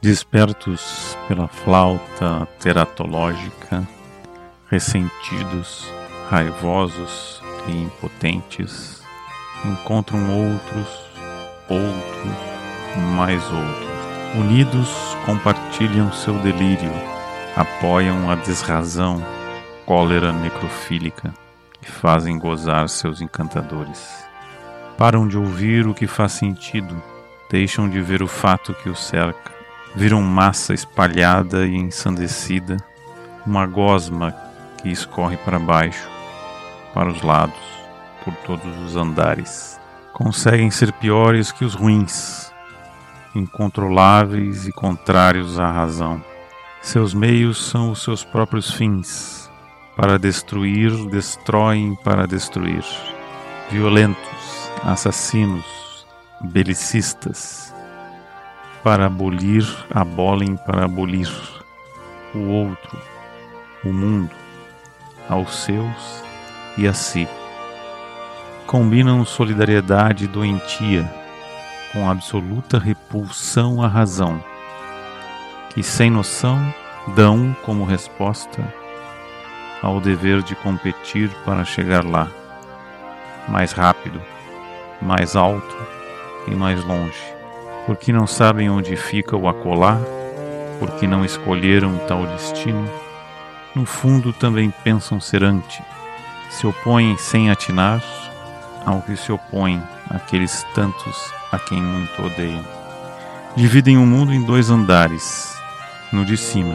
Despertos pela flauta teratológica, ressentidos, raivosos e impotentes, encontram outros, outros, mais outros. Unidos, compartilham seu delírio, apoiam a desrazão, cólera necrofílica e fazem gozar seus encantadores. Param de ouvir o que faz sentido, deixam de ver o fato que os cerca viram massa espalhada e ensandecida, uma gosma que escorre para baixo, para os lados, por todos os andares. Conseguem ser piores que os ruins, incontroláveis e contrários à razão. Seus meios são os seus próprios fins. Para destruir, destroem para destruir. Violentos, assassinos, belicistas, para abolir, abolem para abolir o outro, o mundo, aos seus e a si. Combinam solidariedade doentia com absoluta repulsão à razão, que sem noção dão como resposta ao dever de competir para chegar lá, mais rápido, mais alto e mais longe porque não sabem onde fica o acolá, porque não escolheram tal destino, no fundo também pensam ser ante, se opõem sem atinar ao que se opõem aqueles tantos a quem muito odeiam. Dividem o mundo em dois andares. No de cima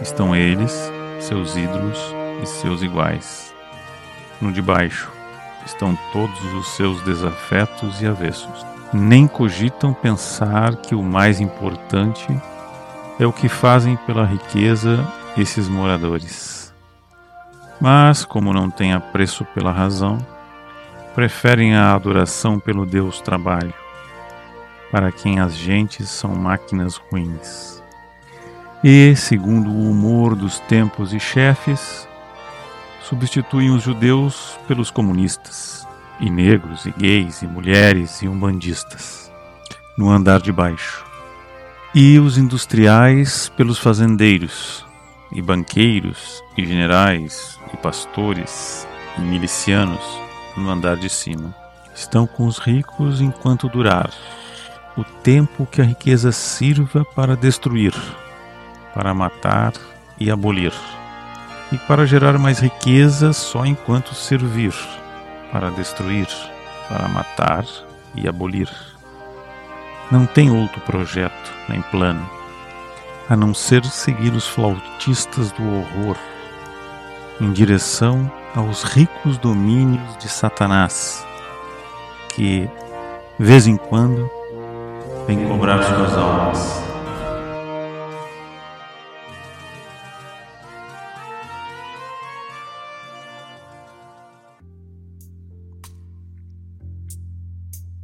estão eles, seus ídolos e seus iguais. No de baixo estão todos os seus desafetos e avessos nem cogitam pensar que o mais importante é o que fazem pela riqueza esses moradores. Mas, como não têm apreço pela razão, preferem a adoração pelo Deus trabalho, para quem as gentes são máquinas ruins. E, segundo o humor dos tempos e chefes, substituem os judeus pelos comunistas e negros, e gays, e mulheres, e umbandistas, no andar de baixo. E os industriais pelos fazendeiros, e banqueiros, e generais, e pastores, e milicianos, no andar de cima. Estão com os ricos enquanto durar o tempo que a riqueza sirva para destruir, para matar e abolir, e para gerar mais riqueza só enquanto servir para destruir, para matar e abolir. Não tem outro projeto nem plano, a não ser seguir os flautistas do horror em direção aos ricos domínios de Satanás, que, vez em quando, vem cobrar suas almas.